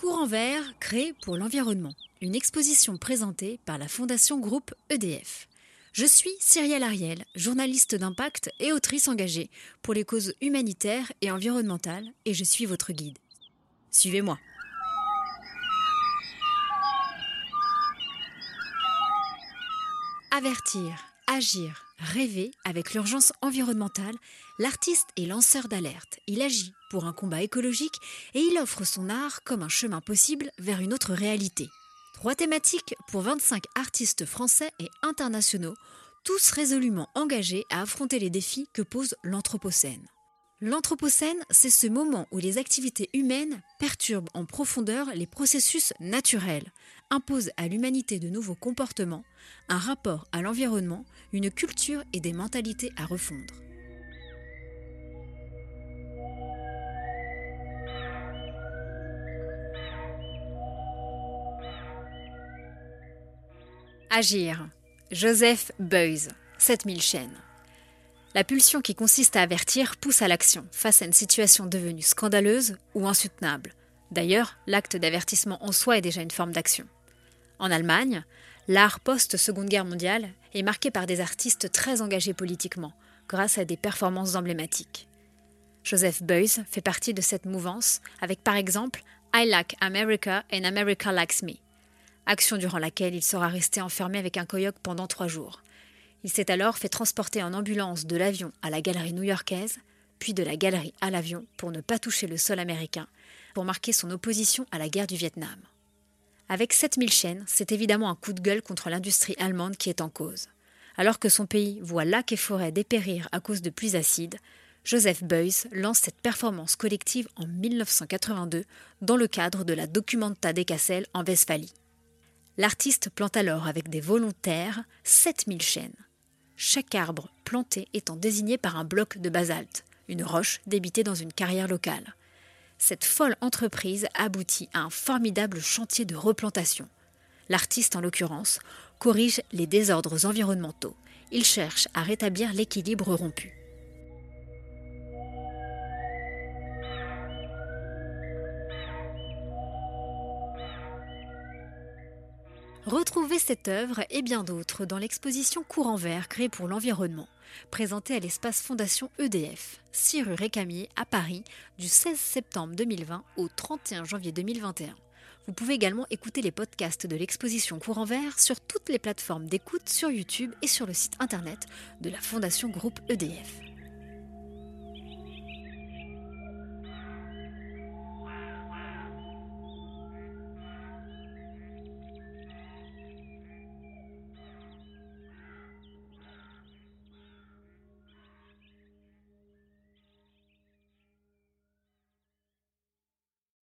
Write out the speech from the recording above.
Courant vert créé pour l'environnement, une exposition présentée par la Fondation Groupe EDF. Je suis Cyrielle Ariel, journaliste d'impact et autrice engagée pour les causes humanitaires et environnementales, et je suis votre guide. Suivez-moi. Avertir, agir, rêver avec l'urgence environnementale, l'artiste est lanceur d'alerte. Il agit pour un combat écologique et il offre son art comme un chemin possible vers une autre réalité. Trois thématiques pour 25 artistes français et internationaux, tous résolument engagés à affronter les défis que pose l'Anthropocène. L'Anthropocène, c'est ce moment où les activités humaines perturbent en profondeur les processus naturels, imposent à l'humanité de nouveaux comportements, un rapport à l'environnement, une culture et des mentalités à refondre. Agir. Joseph Beuys, 7000 chaînes. La pulsion qui consiste à avertir pousse à l'action face à une situation devenue scandaleuse ou insoutenable. D'ailleurs, l'acte d'avertissement en soi est déjà une forme d'action. En Allemagne, l'art post-Seconde Guerre mondiale est marqué par des artistes très engagés politiquement, grâce à des performances emblématiques. Joseph Beuys fait partie de cette mouvance avec par exemple I Like America and America Likes Me, action durant laquelle il sera resté enfermé avec un coyote pendant trois jours. Il s'est alors fait transporter en ambulance de l'avion à la galerie new-yorkaise, puis de la galerie à l'avion pour ne pas toucher le sol américain, pour marquer son opposition à la guerre du Vietnam. Avec 7000 chaînes, c'est évidemment un coup de gueule contre l'industrie allemande qui est en cause. Alors que son pays voit lacs et forêts dépérir à cause de pluies acides, Joseph Beuys lance cette performance collective en 1982 dans le cadre de la Documenta des Cassel en Westphalie. L'artiste plante alors avec des volontaires 7000 chênes chaque arbre planté étant désigné par un bloc de basalte, une roche débitée dans une carrière locale. Cette folle entreprise aboutit à un formidable chantier de replantation. L'artiste, en l'occurrence, corrige les désordres environnementaux. Il cherche à rétablir l'équilibre rompu. Retrouvez cette œuvre et bien d'autres dans l'exposition Courant Vert créée pour l'environnement, présentée à l'espace Fondation EDF, 6 rue Récamier à Paris, du 16 septembre 2020 au 31 janvier 2021. Vous pouvez également écouter les podcasts de l'exposition Courant Vert sur toutes les plateformes d'écoute sur YouTube et sur le site internet de la Fondation Groupe EDF.